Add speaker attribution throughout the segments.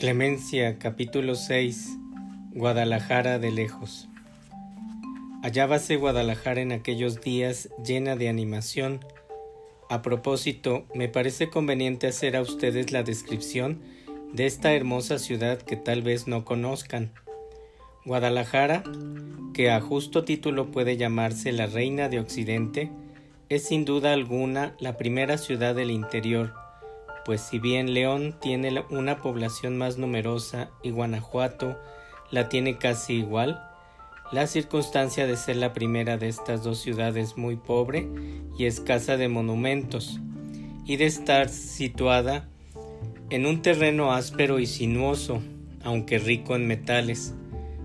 Speaker 1: Clemencia capítulo 6 Guadalajara de lejos Hallábase Guadalajara en aquellos días llena de animación. A propósito, me parece conveniente hacer a ustedes la descripción de esta hermosa ciudad que tal vez no conozcan. Guadalajara, que a justo título puede llamarse la Reina de Occidente, es sin duda alguna la primera ciudad del interior, pues si bien León tiene una población más numerosa y Guanajuato la tiene casi igual, la circunstancia de ser la primera de estas dos ciudades muy pobre y escasa de monumentos, y de estar situada en un terreno áspero y sinuoso, aunque rico en metales,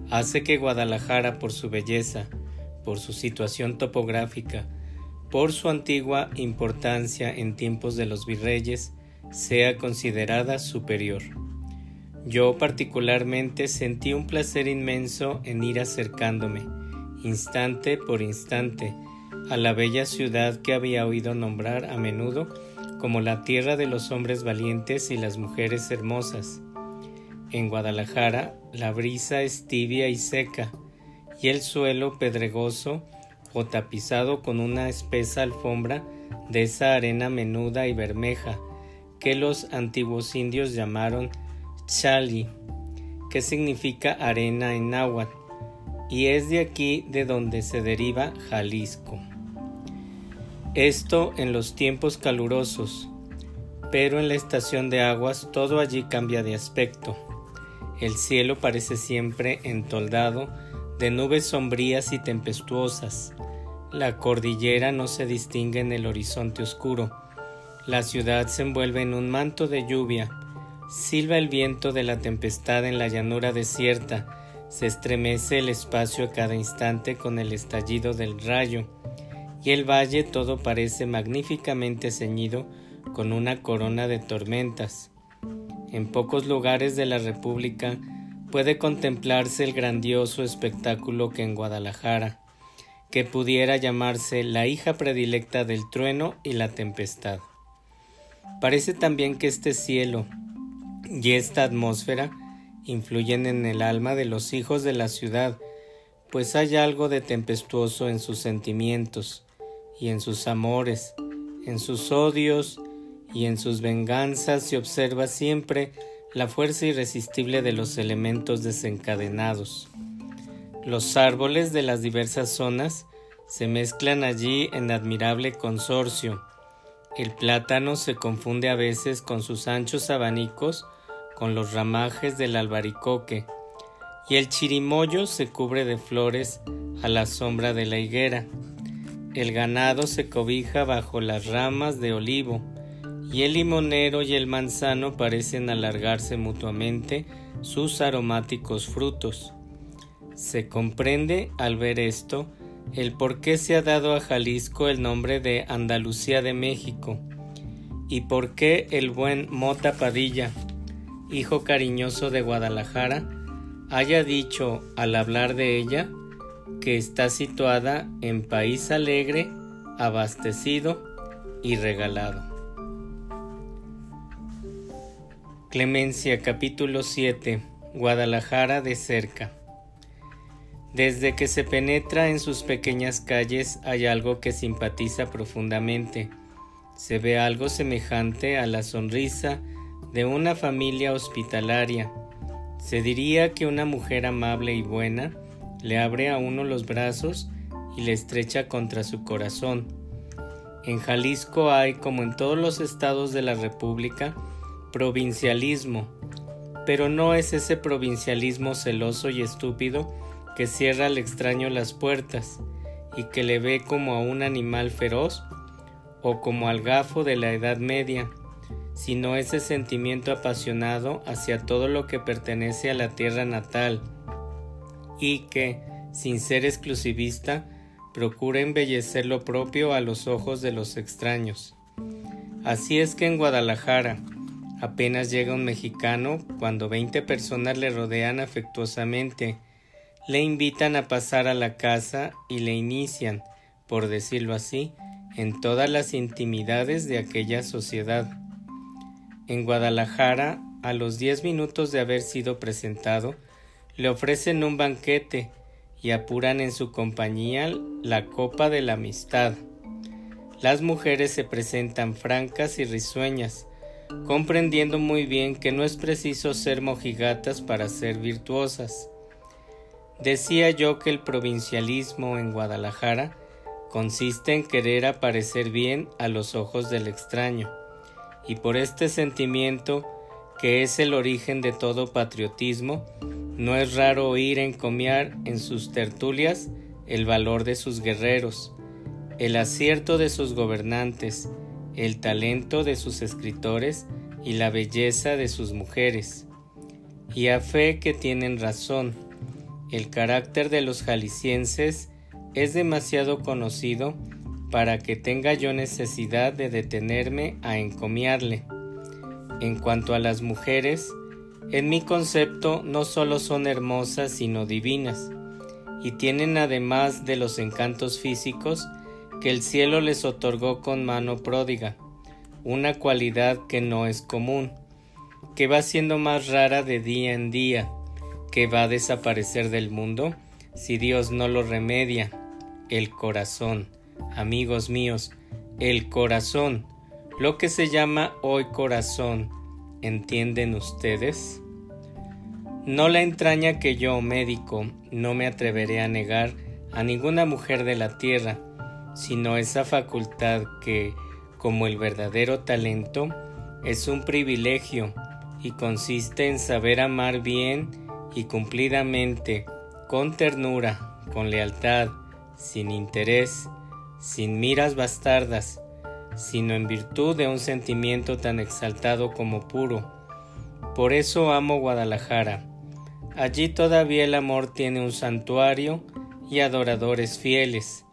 Speaker 1: hace que Guadalajara por su belleza, por su situación topográfica, por su antigua importancia en tiempos de los virreyes, sea considerada superior. Yo particularmente sentí un placer inmenso en ir acercándome, instante por instante, a la bella ciudad que había oído nombrar a menudo como la tierra de los hombres valientes y las mujeres hermosas. En Guadalajara la brisa es tibia y seca, y el suelo pedregoso o tapizado con una espesa alfombra de esa arena menuda y bermeja que los antiguos indios llamaron chali, que significa arena en náhuatl, y es de aquí de donde se deriva Jalisco. Esto en los tiempos calurosos, pero en la estación de aguas todo allí cambia de aspecto. El cielo parece siempre entoldado de nubes sombrías y tempestuosas. La cordillera no se distingue en el horizonte oscuro. La ciudad se envuelve en un manto de lluvia. Silba el viento de la tempestad en la llanura desierta. Se estremece el espacio a cada instante con el estallido del rayo. Y el valle todo parece magníficamente ceñido con una corona de tormentas. En pocos lugares de la República puede contemplarse el grandioso espectáculo que en Guadalajara, que pudiera llamarse la hija predilecta del trueno y la tempestad. Parece también que este cielo y esta atmósfera influyen en el alma de los hijos de la ciudad, pues hay algo de tempestuoso en sus sentimientos y en sus amores, en sus odios y en sus venganzas se observa siempre la fuerza irresistible de los elementos desencadenados. Los árboles de las diversas zonas se mezclan allí en admirable consorcio. El plátano se confunde a veces con sus anchos abanicos con los ramajes del albaricoque, y el chirimoyo se cubre de flores a la sombra de la higuera. El ganado se cobija bajo las ramas de olivo, y el limonero y el manzano parecen alargarse mutuamente sus aromáticos frutos. Se comprende al ver esto el por qué se ha dado a Jalisco el nombre de Andalucía de México y por qué el buen Mota Padilla, hijo cariñoso de Guadalajara, haya dicho al hablar de ella que está situada en país alegre, abastecido y regalado. Clemencia capítulo 7 Guadalajara de cerca Desde que se penetra en sus pequeñas calles hay algo que simpatiza profundamente. Se ve algo semejante a la sonrisa de una familia hospitalaria. Se diría que una mujer amable y buena le abre a uno los brazos y le estrecha contra su corazón. En Jalisco hay, como en todos los estados de la República, provincialismo, pero no es ese provincialismo celoso y estúpido que cierra al extraño las puertas y que le ve como a un animal feroz o como al gafo de la Edad Media, sino ese sentimiento apasionado hacia todo lo que pertenece a la tierra natal y que, sin ser exclusivista, procura embellecer lo propio a los ojos de los extraños. Así es que en Guadalajara, Apenas llega un mexicano cuando veinte personas le rodean afectuosamente, le invitan a pasar a la casa y le inician, por decirlo así, en todas las intimidades de aquella sociedad. En Guadalajara a los diez minutos de haber sido presentado, le ofrecen un banquete y apuran en su compañía la copa de la amistad. Las mujeres se presentan francas y risueñas, comprendiendo muy bien que no es preciso ser mojigatas para ser virtuosas. Decía yo que el provincialismo en Guadalajara consiste en querer aparecer bien a los ojos del extraño, y por este sentimiento, que es el origen de todo patriotismo, no es raro oír encomiar en sus tertulias el valor de sus guerreros, el acierto de sus gobernantes, el talento de sus escritores y la belleza de sus mujeres. Y a fe que tienen razón, el carácter de los jaliscienses es demasiado conocido para que tenga yo necesidad de detenerme a encomiarle. En cuanto a las mujeres, en mi concepto no solo son hermosas sino divinas, y tienen además de los encantos físicos que el cielo les otorgó con mano pródiga, una cualidad que no es común, que va siendo más rara de día en día, que va a desaparecer del mundo si Dios no lo remedia, el corazón. Amigos míos, el corazón, lo que se llama hoy corazón, ¿entienden ustedes? No la entraña que yo, médico, no me atreveré a negar a ninguna mujer de la tierra, sino esa facultad que, como el verdadero talento, es un privilegio y consiste en saber amar bien y cumplidamente, con ternura, con lealtad, sin interés, sin miras bastardas, sino en virtud de un sentimiento tan exaltado como puro. Por eso amo Guadalajara. Allí todavía el amor tiene un santuario y adoradores fieles.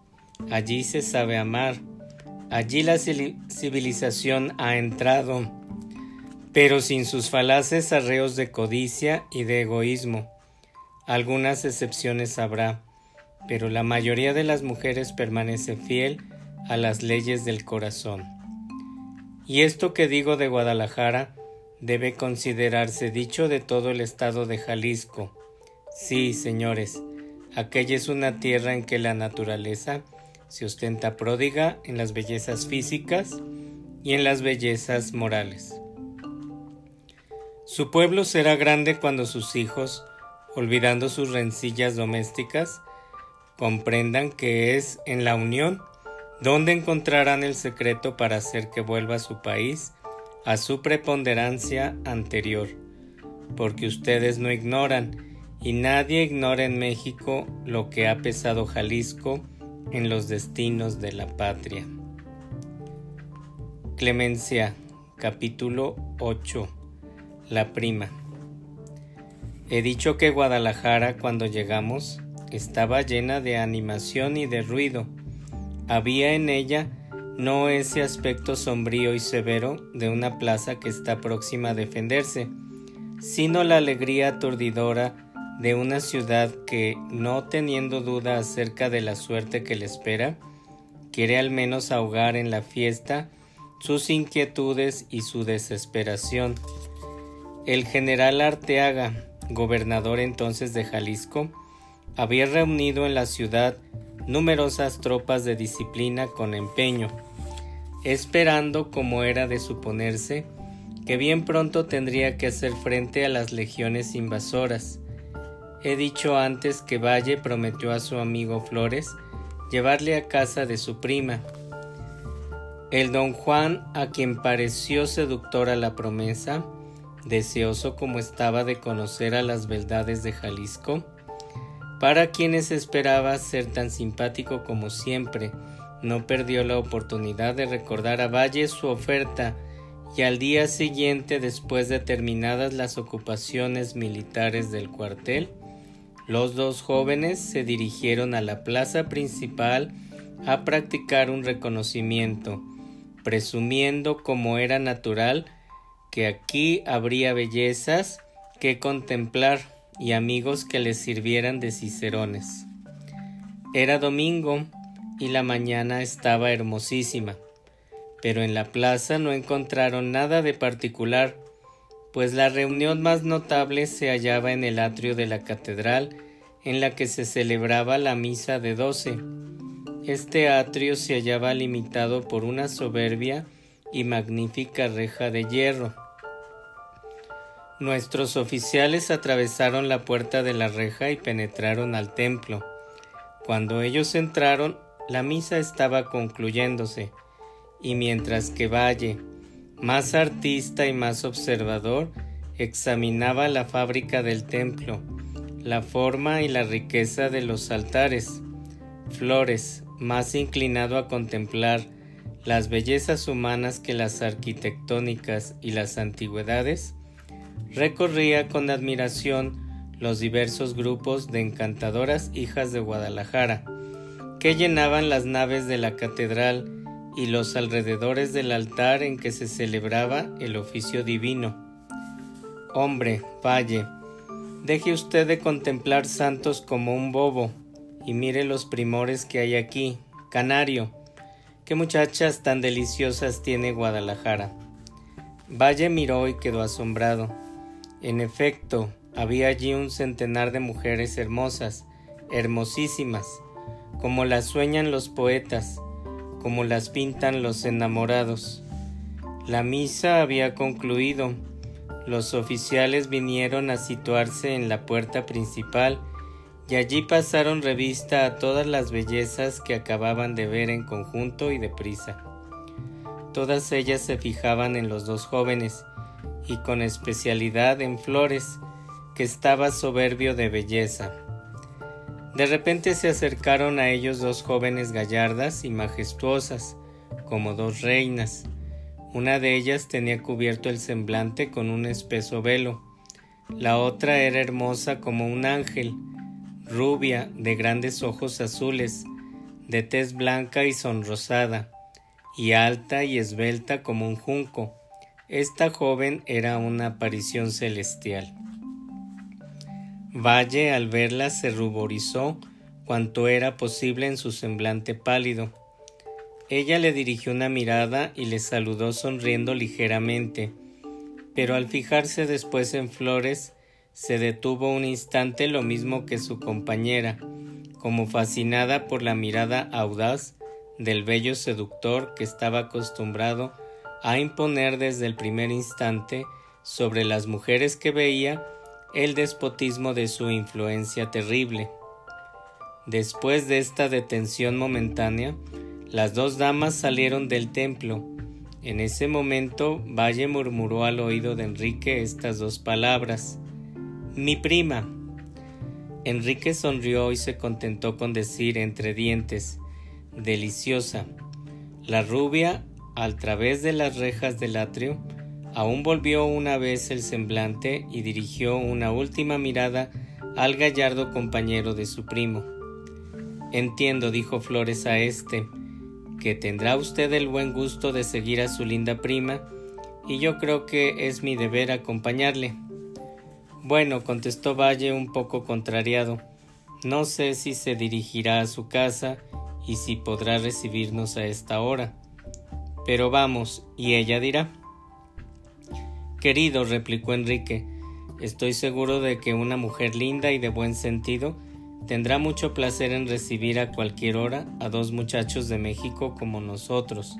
Speaker 1: Allí se sabe amar. Allí la civilización ha entrado, pero sin sus falaces arreos de codicia y de egoísmo. Algunas excepciones habrá, pero la mayoría de las mujeres permanece fiel a las leyes del corazón. Y esto que digo de Guadalajara debe considerarse dicho de todo el estado de Jalisco. Sí, señores, aquella es una tierra en que la naturaleza se ostenta pródiga en las bellezas físicas y en las bellezas morales. Su pueblo será grande cuando sus hijos, olvidando sus rencillas domésticas, comprendan que es en la unión donde encontrarán el secreto para hacer que vuelva su país a su preponderancia anterior, porque ustedes no ignoran, y nadie ignora en México lo que ha pesado Jalisco en los destinos de la patria. Clemencia, capítulo 8. La prima. He dicho que Guadalajara cuando llegamos estaba llena de animación y de ruido. Había en ella no ese aspecto sombrío y severo de una plaza que está próxima a defenderse, sino la alegría aturdidora de una ciudad que, no teniendo duda acerca de la suerte que le espera, quiere al menos ahogar en la fiesta sus inquietudes y su desesperación. El general Arteaga, gobernador entonces de Jalisco, había reunido en la ciudad numerosas tropas de disciplina con empeño, esperando, como era de suponerse, que bien pronto tendría que hacer frente a las legiones invasoras, He dicho antes que Valle prometió a su amigo Flores llevarle a casa de su prima. El don Juan, a quien pareció seductora la promesa, deseoso como estaba de conocer a las beldades de Jalisco, para quienes esperaba ser tan simpático como siempre, no perdió la oportunidad de recordar a Valle su oferta y al día siguiente, después de terminadas las ocupaciones militares del cuartel, los dos jóvenes se dirigieron a la plaza principal a practicar un reconocimiento, presumiendo como era natural que aquí habría bellezas que contemplar y amigos que les sirvieran de cicerones. Era domingo y la mañana estaba hermosísima, pero en la plaza no encontraron nada de particular, pues la reunión más notable se hallaba en el atrio de la catedral, en la que se celebraba la misa de doce. Este atrio se hallaba limitado por una soberbia y magnífica reja de hierro. Nuestros oficiales atravesaron la puerta de la reja y penetraron al templo. Cuando ellos entraron, la misa estaba concluyéndose, y mientras que Valle, más artista y más observador, examinaba la fábrica del templo, la forma y la riqueza de los altares, Flores, más inclinado a contemplar las bellezas humanas que las arquitectónicas y las antigüedades, recorría con admiración los diversos grupos de encantadoras hijas de Guadalajara, que llenaban las naves de la catedral y los alrededores del altar en que se celebraba el oficio divino. Hombre, valle, deje usted de contemplar santos como un bobo, y mire los primores que hay aquí. Canario, qué muchachas tan deliciosas tiene Guadalajara. Valle miró y quedó asombrado. En efecto, había allí un centenar de mujeres hermosas, hermosísimas, como las sueñan los poetas, como las pintan los enamorados. La misa había concluido. Los oficiales vinieron a situarse en la puerta principal y allí pasaron revista a todas las bellezas que acababan de ver en conjunto y deprisa. Todas ellas se fijaban en los dos jóvenes, y con especialidad en Flores, que estaba soberbio de belleza. De repente se acercaron a ellos dos jóvenes gallardas y majestuosas, como dos reinas. Una de ellas tenía cubierto el semblante con un espeso velo. La otra era hermosa como un ángel, rubia, de grandes ojos azules, de tez blanca y sonrosada, y alta y esbelta como un junco esta joven era una aparición celestial. Valle al verla se ruborizó cuanto era posible en su semblante pálido. Ella le dirigió una mirada y le saludó sonriendo ligeramente, pero al fijarse después en Flores, se detuvo un instante lo mismo que su compañera, como fascinada por la mirada audaz del bello seductor que estaba acostumbrado a imponer desde el primer instante sobre las mujeres que veía el despotismo de su influencia terrible. Después de esta detención momentánea, las dos damas salieron del templo. En ese momento, Valle murmuró al oído de Enrique estas dos palabras. Mi prima. Enrique sonrió y se contentó con decir entre dientes, deliciosa. La rubia al través de las rejas del atrio, aún volvió una vez el semblante y dirigió una última mirada al gallardo compañero de su primo. Entiendo, dijo Flores a éste, que tendrá usted el buen gusto de seguir a su linda prima, y yo creo que es mi deber acompañarle. Bueno, contestó Valle un poco contrariado, no sé si se dirigirá a su casa y si podrá recibirnos a esta hora. Pero vamos, y ella dirá. Querido, replicó Enrique, estoy seguro de que una mujer linda y de buen sentido tendrá mucho placer en recibir a cualquier hora a dos muchachos de México como nosotros.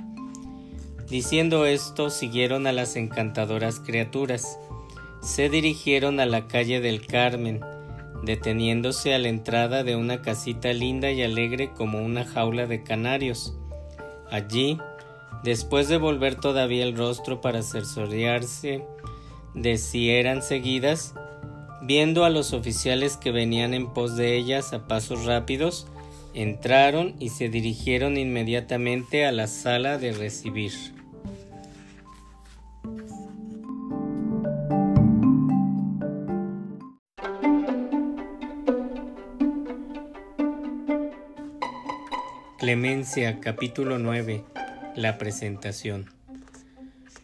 Speaker 1: Diciendo esto, siguieron a las encantadoras criaturas. Se dirigieron a la calle del Carmen, deteniéndose a la entrada de una casita linda y alegre como una jaula de canarios. Allí, Después de volver todavía el rostro para cerciorearse de si eran seguidas, viendo a los oficiales que venían en pos de ellas a pasos rápidos, entraron y se dirigieron inmediatamente a la sala de recibir. Clemencia capítulo 9 la presentación.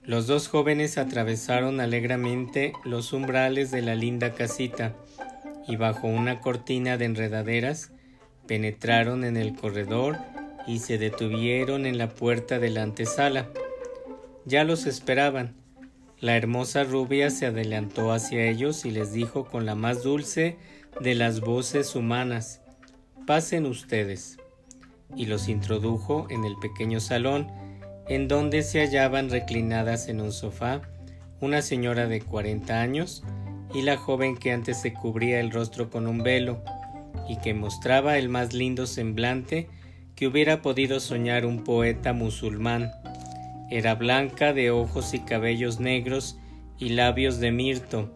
Speaker 1: Los dos jóvenes atravesaron alegremente los umbrales de la linda casita y bajo una cortina de enredaderas penetraron en el corredor y se detuvieron en la puerta de la antesala. Ya los esperaban. la hermosa rubia se adelantó hacia ellos y les dijo con la más dulce de las voces humanas, Pasen ustedes. Y los introdujo en el pequeño salón, en donde se hallaban reclinadas en un sofá una señora de cuarenta años y la joven que antes se cubría el rostro con un velo y que mostraba el más lindo semblante que hubiera podido soñar un poeta musulmán. Era blanca de ojos y cabellos negros y labios de mirto.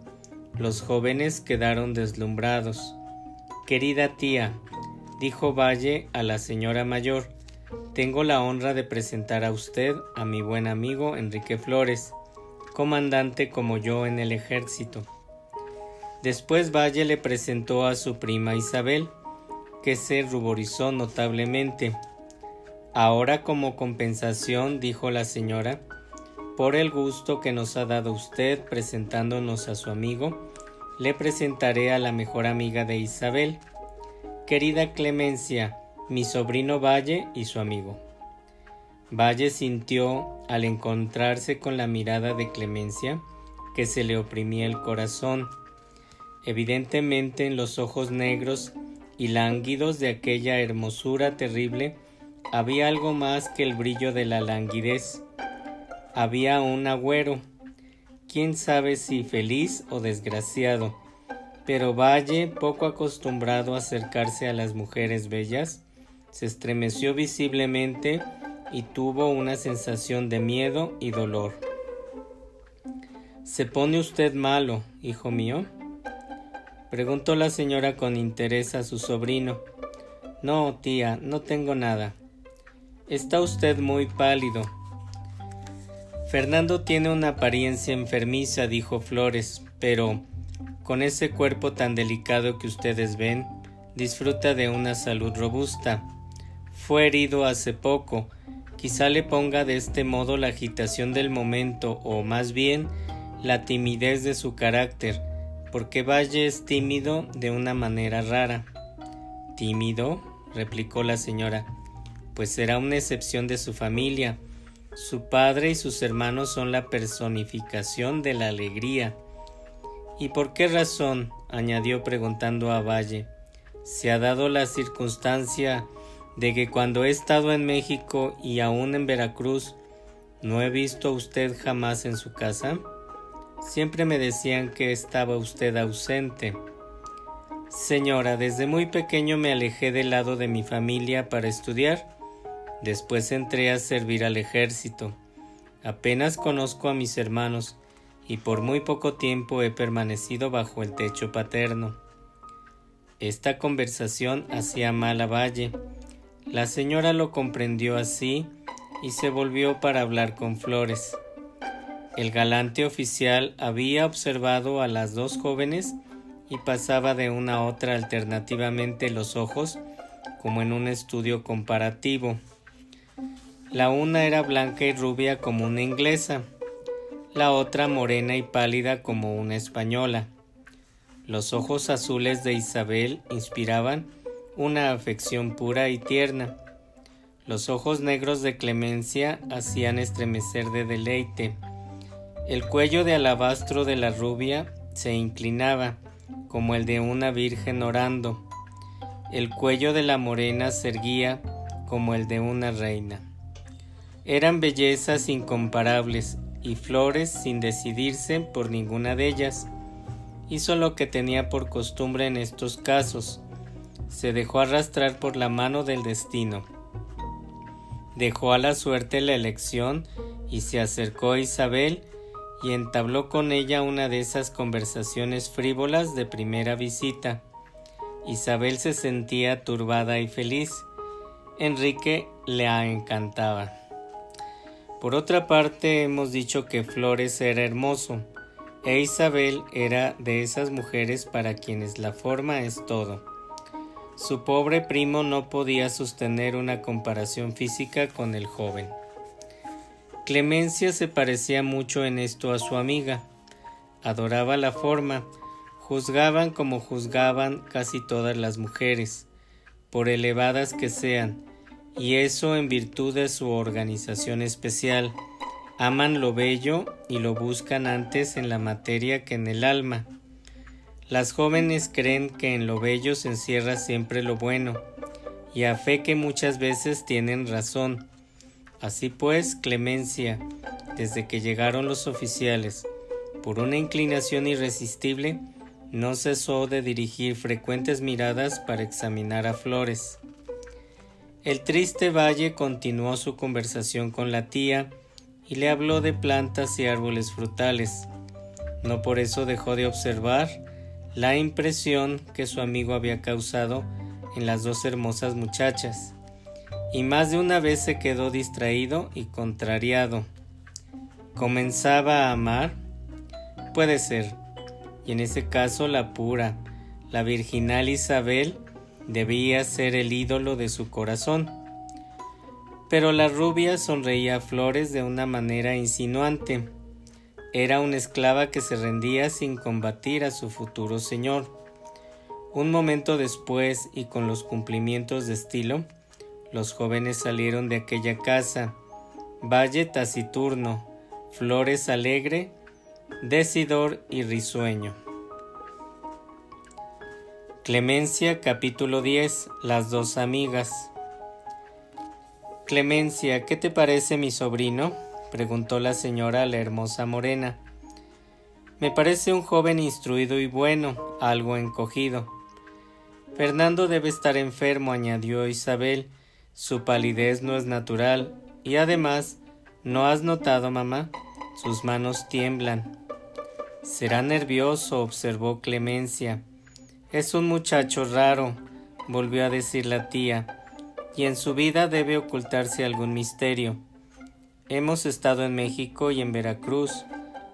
Speaker 1: Los jóvenes quedaron deslumbrados. Querida tía, dijo Valle a la señora mayor, tengo la honra de presentar a usted a mi buen amigo Enrique Flores, comandante como yo en el ejército. Después Valle le presentó a su prima Isabel, que se ruborizó notablemente. Ahora como compensación, dijo la señora, por el gusto que nos ha dado usted presentándonos a su amigo, le presentaré a la mejor amiga de Isabel, querida Clemencia, mi sobrino Valle y su amigo. Valle sintió, al encontrarse con la mirada de Clemencia, que se le oprimía el corazón. Evidentemente en los ojos negros y lánguidos de aquella hermosura terrible había algo más que el brillo de la languidez. Había un agüero, quién sabe si feliz o desgraciado, pero Valle, poco acostumbrado a acercarse a las mujeres bellas, se estremeció visiblemente y tuvo una sensación de miedo y dolor. ¿Se pone usted malo, hijo mío? Preguntó la señora con interés a su sobrino. No, tía, no tengo nada. Está usted muy pálido. Fernando tiene una apariencia enfermiza, dijo Flores, pero con ese cuerpo tan delicado que ustedes ven, disfruta de una salud robusta. Fue herido hace poco, quizá le ponga de este modo la agitación del momento o más bien la timidez de su carácter, porque Valle es tímido de una manera rara. ¿Tímido? replicó la señora. Pues será una excepción de su familia. Su padre y sus hermanos son la personificación de la alegría. ¿Y por qué razón? añadió preguntando a Valle. ¿Se ha dado la circunstancia de que cuando he estado en México y aún en Veracruz no he visto a usted jamás en su casa? Siempre me decían que estaba usted ausente. Señora, desde muy pequeño me alejé del lado de mi familia para estudiar. Después entré a servir al ejército. Apenas conozco a mis hermanos y por muy poco tiempo he permanecido bajo el techo paterno. Esta conversación hacía mal a Valle. La señora lo comprendió así y se volvió para hablar con Flores. El galante oficial había observado a las dos jóvenes y pasaba de una a otra alternativamente los ojos como en un estudio comparativo. La una era blanca y rubia como una inglesa, la otra morena y pálida como una española. Los ojos azules de Isabel inspiraban una afección pura y tierna. Los ojos negros de Clemencia hacían estremecer de deleite. El cuello de alabastro de la rubia se inclinaba, como el de una virgen orando. El cuello de la morena se erguía, como el de una reina. Eran bellezas incomparables y flores sin decidirse por ninguna de ellas. Hizo lo que tenía por costumbre en estos casos. Se dejó arrastrar por la mano del destino. Dejó a la suerte la elección y se acercó a Isabel y entabló con ella una de esas conversaciones frívolas de primera visita. Isabel se sentía turbada y feliz. Enrique le encantaba. Por otra parte, hemos dicho que Flores era hermoso, e Isabel era de esas mujeres para quienes la forma es todo. Su pobre primo no podía sostener una comparación física con el joven. Clemencia se parecía mucho en esto a su amiga. Adoraba la forma, juzgaban como juzgaban casi todas las mujeres, por elevadas que sean, y eso en virtud de su organización especial, aman lo bello y lo buscan antes en la materia que en el alma. Las jóvenes creen que en lo bello se encierra siempre lo bueno, y a fe que muchas veces tienen razón. Así pues, Clemencia, desde que llegaron los oficiales, por una inclinación irresistible, no cesó de dirigir frecuentes miradas para examinar a Flores. El triste valle continuó su conversación con la tía y le habló de plantas y árboles frutales. No por eso dejó de observar la impresión que su amigo había causado en las dos hermosas muchachas, y más de una vez se quedó distraído y contrariado. ¿Comenzaba a amar? Puede ser, y en ese caso la pura, la virginal Isabel debía ser el ídolo de su corazón. Pero la rubia sonreía a Flores de una manera insinuante. Era una esclava que se rendía sin combatir a su futuro señor. Un momento después y con los cumplimientos de estilo, los jóvenes salieron de aquella casa. Valle taciturno, Flores alegre decidor y risueño. Clemencia capítulo 10 Las dos amigas Clemencia, ¿qué te parece mi sobrino? preguntó la señora a la hermosa morena. Me parece un joven instruido y bueno, algo encogido. Fernando debe estar enfermo, añadió Isabel. Su palidez no es natural, y además, ¿no has notado, mamá? Sus manos tiemblan. Será nervioso, observó Clemencia. Es un muchacho raro, volvió a decir la tía, y en su vida debe ocultarse algún misterio. Hemos estado en México y en Veracruz.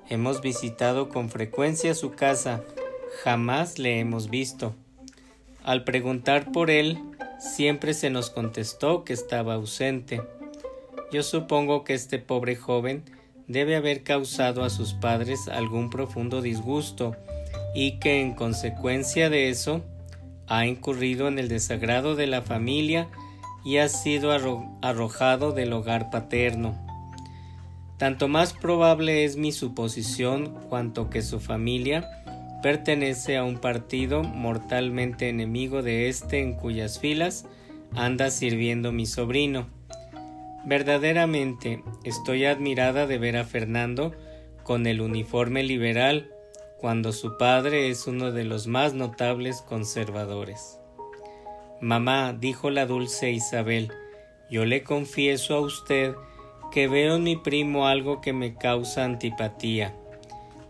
Speaker 1: Hemos visitado con frecuencia su casa. Jamás le hemos visto. Al preguntar por él, siempre se nos contestó que estaba ausente. Yo supongo que este pobre joven debe haber causado a sus padres algún profundo disgusto y que en consecuencia de eso ha incurrido en el desagrado de la familia y ha sido arrojado del hogar paterno. Tanto más probable es mi suposición cuanto que su familia pertenece a un partido mortalmente enemigo de éste en cuyas filas anda sirviendo mi sobrino Verdaderamente estoy admirada de ver a Fernando con el uniforme liberal cuando su padre es uno de los más notables conservadores. Mamá, dijo la dulce Isabel, yo le confieso a usted que veo en mi primo algo que me causa antipatía,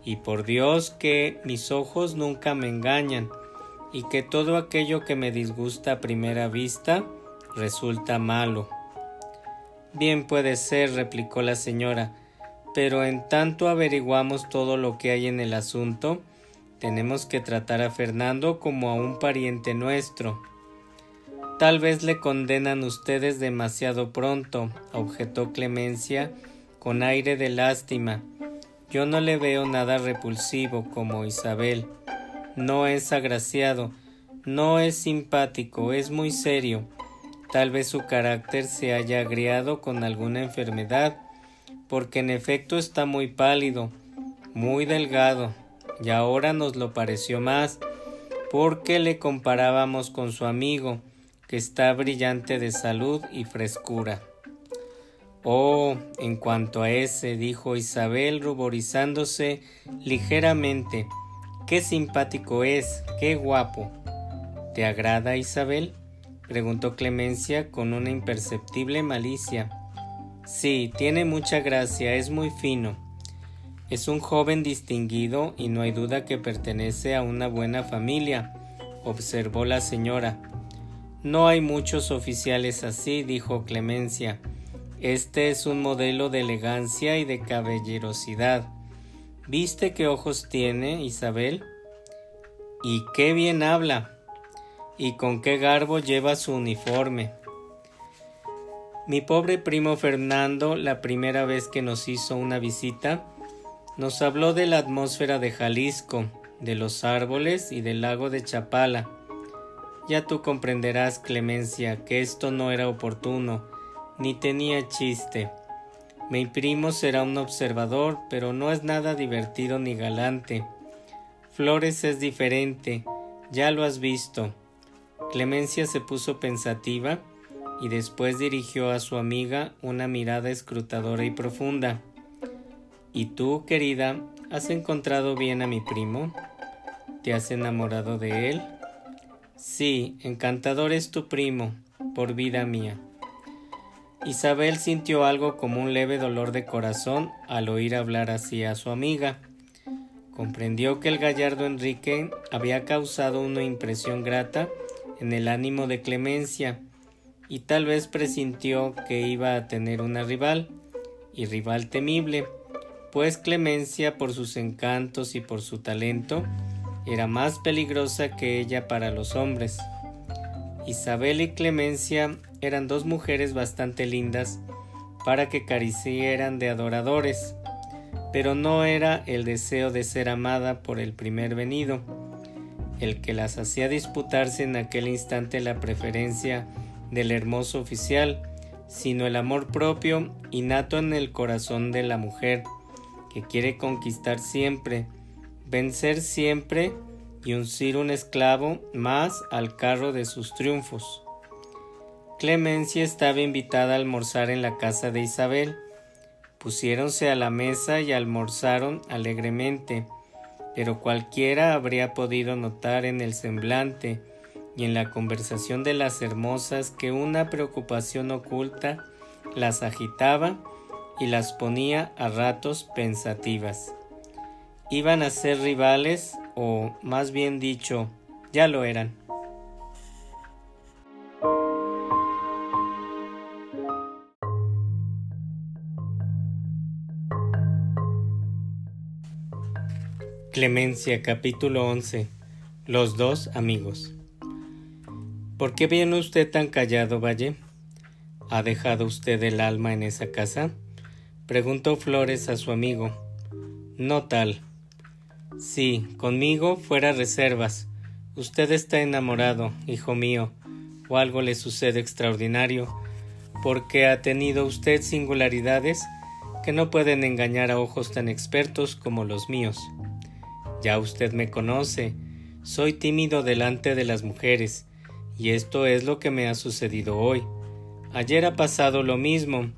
Speaker 1: y por Dios que mis ojos nunca me engañan, y que todo aquello que me disgusta a primera vista resulta malo. Bien puede ser, replicó la señora, pero en tanto averiguamos todo lo que hay en el asunto, tenemos que tratar a Fernando como a un pariente nuestro. Tal vez le condenan ustedes demasiado pronto, objetó Clemencia con aire de lástima. Yo no le veo nada repulsivo como Isabel. No es agraciado, no es simpático, es muy serio Tal vez su carácter se haya agriado con alguna enfermedad, porque en efecto está muy pálido, muy delgado, y ahora nos lo pareció más, porque le comparábamos con su amigo, que está brillante de salud y frescura. Oh, en cuanto a ese, dijo Isabel ruborizándose ligeramente, qué simpático es, qué guapo. ¿Te agrada Isabel? preguntó Clemencia con una imperceptible malicia. Sí, tiene mucha gracia, es muy fino. Es un joven distinguido y no hay duda que pertenece a una buena familia, observó la señora. No hay muchos oficiales así, dijo Clemencia. Este es un modelo de elegancia y de caballerosidad. ¿Viste qué ojos tiene, Isabel? Y qué bien habla y con qué garbo lleva su uniforme. Mi pobre primo Fernando, la primera vez que nos hizo una visita, nos habló de la atmósfera de Jalisco, de los árboles y del lago de Chapala. Ya tú comprenderás, Clemencia, que esto no era oportuno, ni tenía chiste. Mi primo será un observador, pero no es nada divertido ni galante. Flores es diferente, ya lo has visto. Clemencia se puso pensativa y después dirigió a su amiga una mirada escrutadora y profunda. ¿Y tú, querida, has encontrado bien a mi primo? ¿Te has enamorado de él? Sí, encantador es tu primo, por vida mía. Isabel sintió algo como un leve dolor de corazón al oír hablar así a su amiga. Comprendió que el gallardo Enrique había causado una impresión grata en el ánimo de Clemencia y tal vez presintió que iba a tener una rival, y rival temible, pues Clemencia por sus encantos y por su talento era más peligrosa que ella para los hombres. Isabel y Clemencia eran dos mujeres bastante lindas para que carecieran de adoradores, pero no era el deseo de ser amada por el primer venido, el que las hacía disputarse en aquel instante la preferencia del hermoso oficial, sino el amor propio innato en el corazón de la mujer, que quiere conquistar siempre, vencer siempre y uncir un esclavo más al carro de sus triunfos. Clemencia estaba invitada a almorzar en la casa de Isabel. Pusiéronse a la mesa y almorzaron alegremente, pero cualquiera habría podido notar en el semblante y en la conversación de las hermosas que una preocupación oculta las agitaba y las ponía a ratos pensativas. Iban a ser rivales o más bien dicho, ya lo eran. Clemencia capítulo 11 Los dos amigos ¿Por qué viene usted tan callado, Valle? ¿Ha dejado usted el alma en esa casa? preguntó Flores a su amigo. No tal, Sí, conmigo fuera reservas. Usted está enamorado, hijo mío, o algo le sucede extraordinario, porque ha tenido usted singularidades que no pueden engañar a ojos tan expertos como los míos. Ya usted me conoce, soy tímido delante de las mujeres, y esto es lo que me ha sucedido hoy. Ayer ha pasado lo mismo.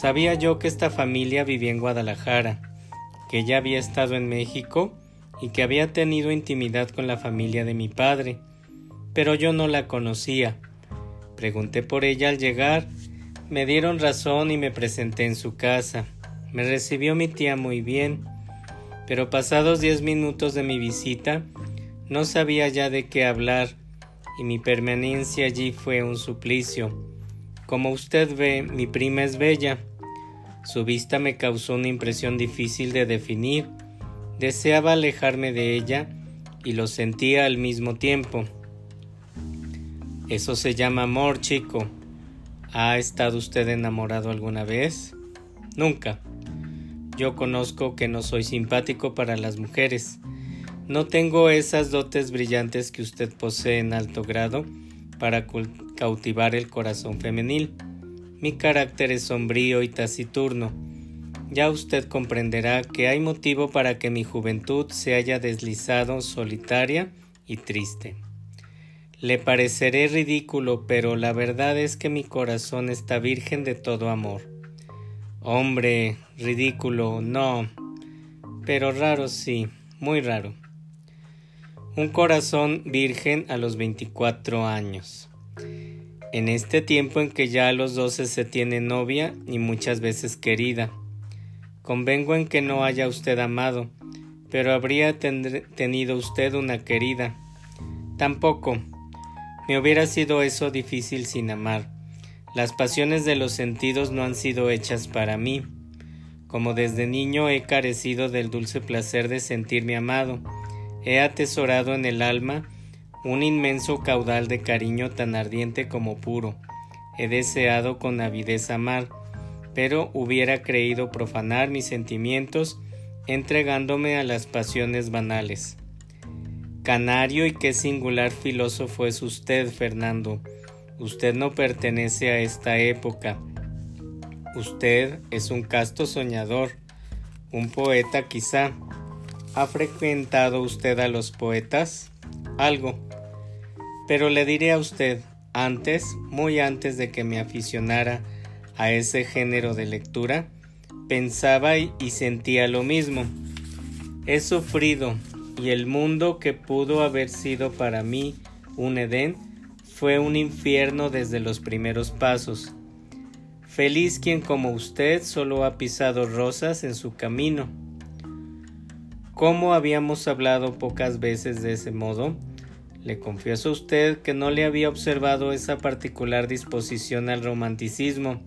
Speaker 1: Sabía yo que esta familia vivía en Guadalajara, que ya había estado en México y que había tenido intimidad con la familia de mi padre, pero yo no la conocía. Pregunté por ella al llegar, me dieron razón y me presenté en su casa. Me recibió mi tía muy bien, pero pasados diez minutos de mi visita, no sabía ya de qué hablar y mi permanencia allí fue un suplicio. Como usted ve, mi prima es bella. Su vista me causó una impresión difícil de definir, Deseaba alejarme de ella y lo sentía al mismo tiempo. Eso se llama amor, chico. ¿Ha estado usted enamorado alguna vez? Nunca. Yo conozco que no soy simpático para las mujeres. No tengo esas dotes brillantes que usted posee en alto grado para cautivar el corazón femenil. Mi carácter es sombrío y taciturno ya usted comprenderá que hay motivo para que mi juventud se haya deslizado solitaria y triste. Le pareceré ridículo, pero la verdad es que mi corazón está virgen de todo amor. Hombre, ridículo, no, pero raro sí, muy raro. Un corazón virgen a los 24 años. En este tiempo en que ya a los 12 se tiene novia y muchas veces querida, Convengo en que no haya usted amado, pero habría tenido usted una querida. Tampoco. Me hubiera sido eso difícil sin amar. Las pasiones de los sentidos no han sido hechas para mí. Como desde niño he carecido del dulce placer de sentirme amado, he atesorado en el alma un inmenso caudal de cariño tan ardiente como puro. He deseado con avidez amar, pero hubiera creído profanar mis sentimientos entregándome a las pasiones banales. Canario y qué singular filósofo es usted, Fernando. Usted no pertenece a esta época. Usted es un casto soñador, un poeta quizá. ¿Ha frecuentado usted a los poetas? Algo. Pero le diré a usted, antes, muy antes de que me aficionara a ese género de lectura, pensaba y sentía lo mismo. He sufrido, y el mundo que pudo haber sido para mí un Edén fue un infierno desde los primeros pasos. Feliz quien como usted solo ha pisado rosas en su camino. ¿Cómo habíamos hablado pocas veces de ese modo? Le confieso a usted que no le había observado esa particular disposición al romanticismo,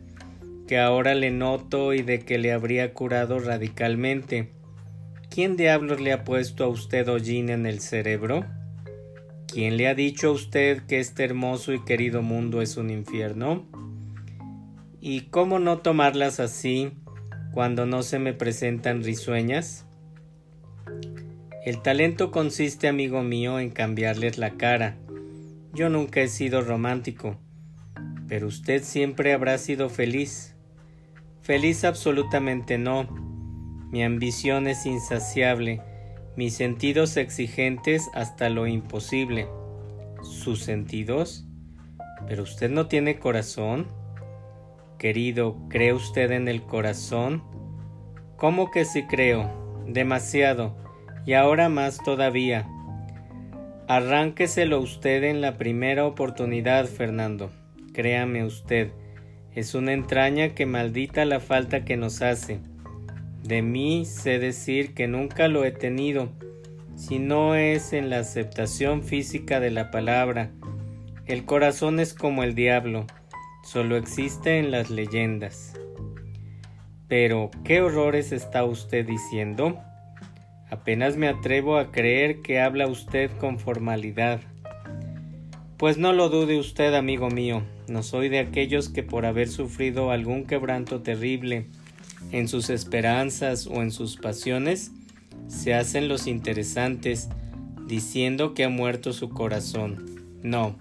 Speaker 1: que ahora le noto y de que le habría curado radicalmente. ¿Quién diablos le ha puesto a usted hollín en el cerebro? ¿Quién le ha dicho a usted que este hermoso y querido mundo es un infierno? ¿Y cómo no tomarlas así cuando no se me presentan risueñas? El talento consiste, amigo mío, en cambiarles la cara. Yo nunca he sido romántico, pero usted siempre habrá sido feliz. Feliz absolutamente no. Mi ambición es insaciable mis sentidos exigentes hasta lo imposible. ¿Sus sentidos? ¿Pero usted no tiene corazón? Querido, ¿cree usted en el corazón? ¿Cómo que sí creo? Demasiado, y ahora más todavía. Arránqueselo usted en la primera oportunidad, Fernando. Créame usted, es una entraña que maldita la falta que nos hace. De mí sé decir que nunca lo he tenido, si no es en la aceptación física de la palabra. El corazón es como el diablo, solo existe en las leyendas. Pero, ¿qué horrores está usted diciendo? Apenas me atrevo a creer que habla usted con formalidad. Pues no lo dude usted, amigo mío, no soy de aquellos que por haber sufrido algún quebranto terrible, en sus esperanzas o en sus pasiones, se hacen los interesantes, diciendo que ha muerto su corazón. No.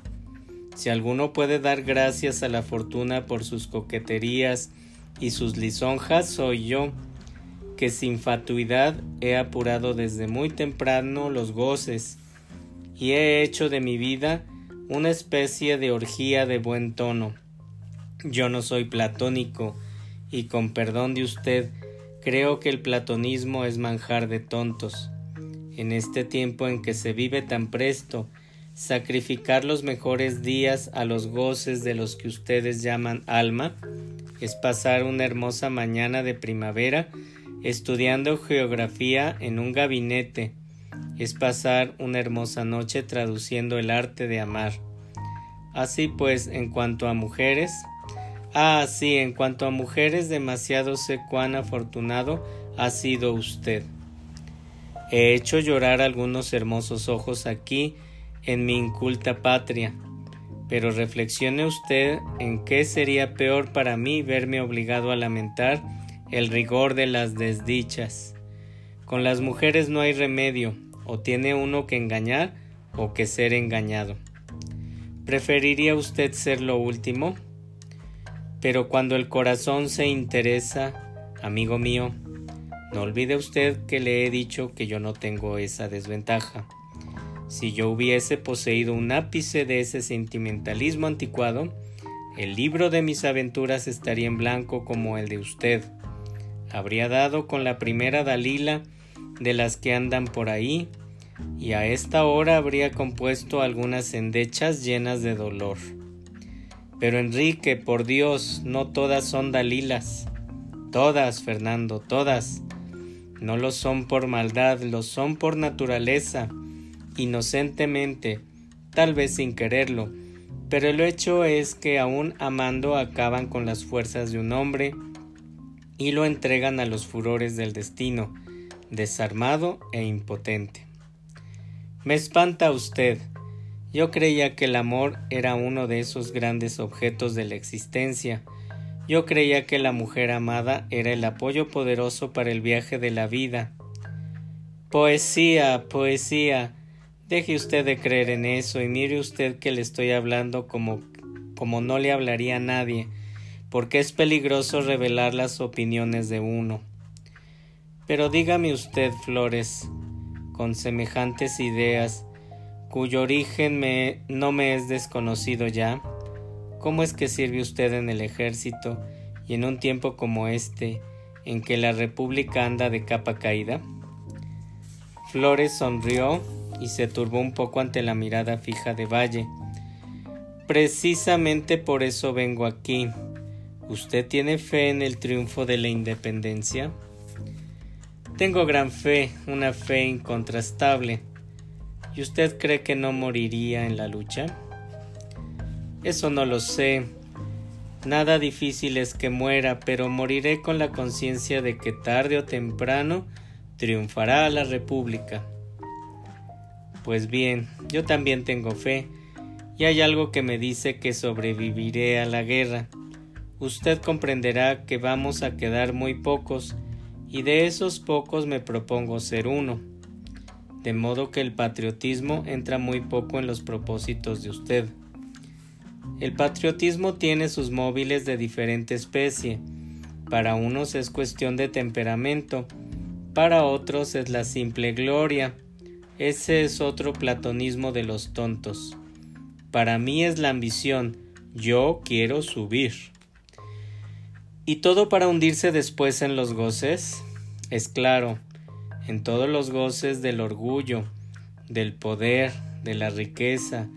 Speaker 1: Si alguno puede dar gracias a la fortuna por sus coqueterías y sus lisonjas, soy yo, que sin fatuidad he apurado desde muy temprano los goces, y he hecho de mi vida una especie de orgía de buen tono. Yo no soy platónico, y con perdón de usted, creo que el platonismo es manjar de tontos. En este tiempo en que se vive tan presto, sacrificar los mejores días a los goces de los que ustedes llaman alma, es pasar una hermosa mañana de primavera estudiando geografía en un gabinete, es pasar una hermosa noche traduciendo el arte de amar. Así pues, en cuanto a mujeres, Ah, sí, en cuanto a mujeres, demasiado sé cuán afortunado ha sido usted. He hecho llorar algunos hermosos ojos aquí en mi inculta patria, pero reflexione usted en qué sería peor para mí verme obligado a lamentar el rigor de las desdichas. Con las mujeres no hay remedio, o tiene uno que engañar o que ser engañado. ¿Preferiría usted ser lo último? Pero cuando el corazón se interesa, amigo mío, no olvide usted que le he dicho que yo no tengo esa desventaja. Si yo hubiese poseído un ápice de ese sentimentalismo anticuado, el libro de mis aventuras estaría en blanco como el de usted. Habría dado con la primera Dalila de las que andan por ahí, y a esta hora habría compuesto algunas endechas llenas de dolor. Pero Enrique, por Dios, no todas son Dalilas. Todas, Fernando, todas. No lo son por maldad, lo son por naturaleza, inocentemente, tal vez sin quererlo. Pero el hecho es que aún amando acaban con las fuerzas de un hombre y lo entregan a los furores del destino, desarmado e impotente. Me espanta usted, yo creía que el amor era uno de esos grandes objetos de la existencia. Yo creía que la mujer amada era el apoyo poderoso para el viaje de la vida. Poesía, poesía. Deje usted de creer en eso y mire usted que le estoy hablando como como no le hablaría a nadie, porque es peligroso revelar las opiniones de uno. Pero dígame usted, Flores, con semejantes ideas, cuyo origen me, no me es desconocido ya, ¿cómo es que sirve usted en el ejército y en un tiempo como este, en que la República anda de capa caída? Flores sonrió y se turbó un poco ante la mirada fija de Valle. Precisamente por eso vengo aquí. ¿Usted tiene fe en el triunfo de la independencia? Tengo gran fe, una fe incontrastable. ¿Y usted cree que no moriría en la lucha? Eso no lo sé. Nada difícil es que muera, pero moriré con la conciencia de que tarde o temprano triunfará la República. Pues bien, yo también tengo fe, y hay algo que me dice que sobreviviré a la guerra. Usted comprenderá que vamos a quedar muy pocos, y de esos pocos me propongo ser uno. De modo que el patriotismo entra muy poco en los propósitos de usted. El patriotismo tiene sus móviles de diferente especie. Para unos es cuestión de temperamento, para otros es la simple gloria, ese es otro platonismo de los tontos. Para mí es la ambición. Yo quiero subir. ¿Y todo para hundirse después en los goces? Es claro, en todos los goces del orgullo, del poder, de la riqueza,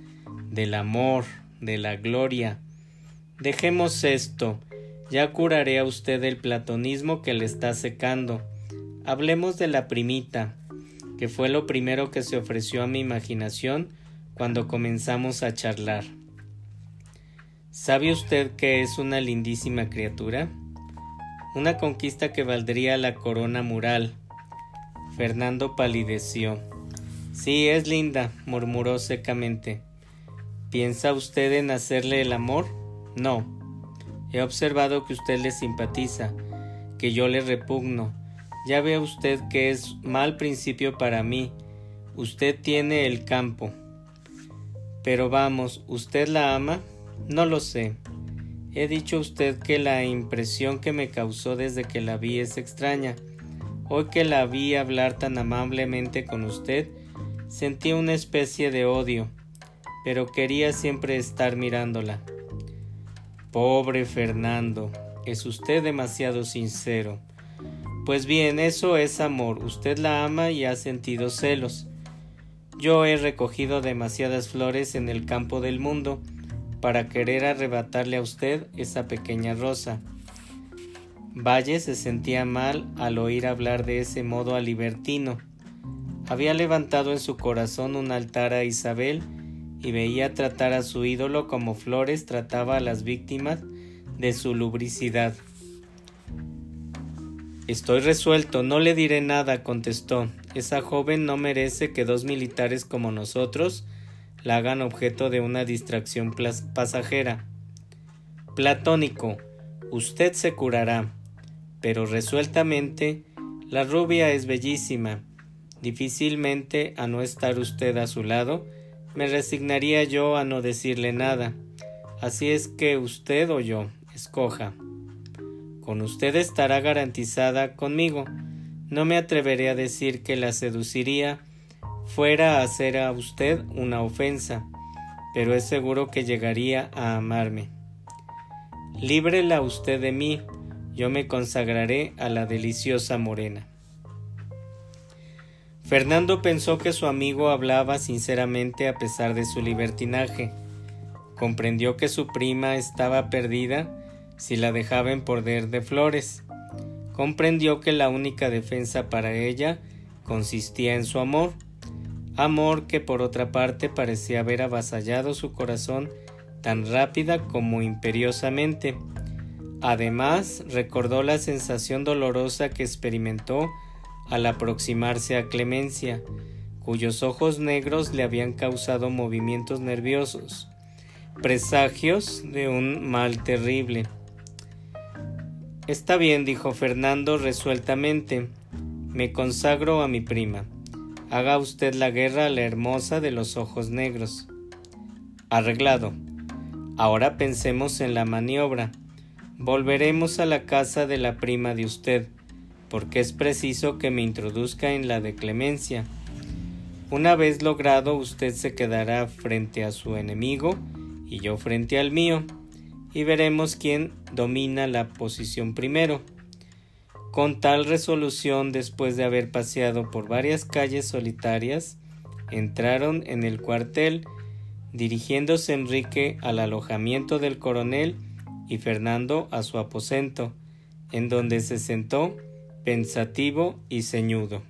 Speaker 1: del amor, de la gloria. Dejemos esto, ya curaré a usted el platonismo que le está secando. Hablemos de la primita, que fue lo primero que se ofreció a mi imaginación cuando comenzamos a charlar. ¿Sabe usted que es una lindísima criatura? Una conquista que valdría la corona mural. Fernando palideció. Sí, es linda, murmuró secamente. ¿Piensa usted en hacerle el amor? No. He observado que usted le simpatiza, que yo le repugno, ya ve usted que es mal principio para mí. Usted tiene el campo. Pero vamos, ¿usted la ama? No lo sé. He dicho a usted que la impresión que me causó desde que la vi es extraña. Hoy que la vi hablar tan amablemente con usted, sentí una especie de odio, pero quería siempre estar mirándola. Pobre Fernando, es usted demasiado sincero. Pues bien, eso es amor. Usted la ama y ha sentido celos. Yo he recogido demasiadas flores en el campo del mundo para querer arrebatarle a usted esa pequeña rosa. Valle se sentía mal al oír hablar de ese modo a Libertino. Había levantado en su corazón un altar a Isabel y veía tratar a su ídolo como Flores trataba a las víctimas de su lubricidad. Estoy resuelto, no le diré nada, contestó. Esa joven no merece que dos militares como nosotros la hagan objeto de una distracción pasajera. Platónico, usted se curará, pero resueltamente la rubia es bellísima. Difícilmente, a no estar usted a su lado, me resignaría yo a no decirle nada. Así es que usted o yo, escoja. Con usted estará garantizada conmigo. No me atreveré a decir que la seduciría fuera a hacer a usted una ofensa, pero es seguro que llegaría a amarme. Líbrela usted de mí, yo me consagraré a la deliciosa morena. Fernando pensó que su amigo hablaba sinceramente a pesar de su libertinaje. Comprendió que su prima estaba perdida si la dejaba en poder de Flores. Comprendió que la única defensa para ella consistía en su amor, amor que por otra parte parecía haber avasallado su corazón tan rápida como imperiosamente. Además, recordó la sensación dolorosa que experimentó al aproximarse a Clemencia, cuyos ojos negros le habían causado movimientos nerviosos, presagios de un mal terrible. Está bien, dijo Fernando resueltamente. Me consagro a mi prima. Haga usted la guerra a la hermosa de los ojos negros. Arreglado. Ahora pensemos en la maniobra. Volveremos a la casa de la prima de usted, porque es preciso que me introduzca en la de Clemencia. Una vez logrado, usted se quedará frente a su enemigo y yo frente al mío, y veremos quién domina la posición primero. Con tal resolución, después de haber paseado por varias calles solitarias, entraron en el cuartel, dirigiéndose Enrique al alojamiento del coronel y Fernando a su aposento, en donde se sentó pensativo y ceñudo.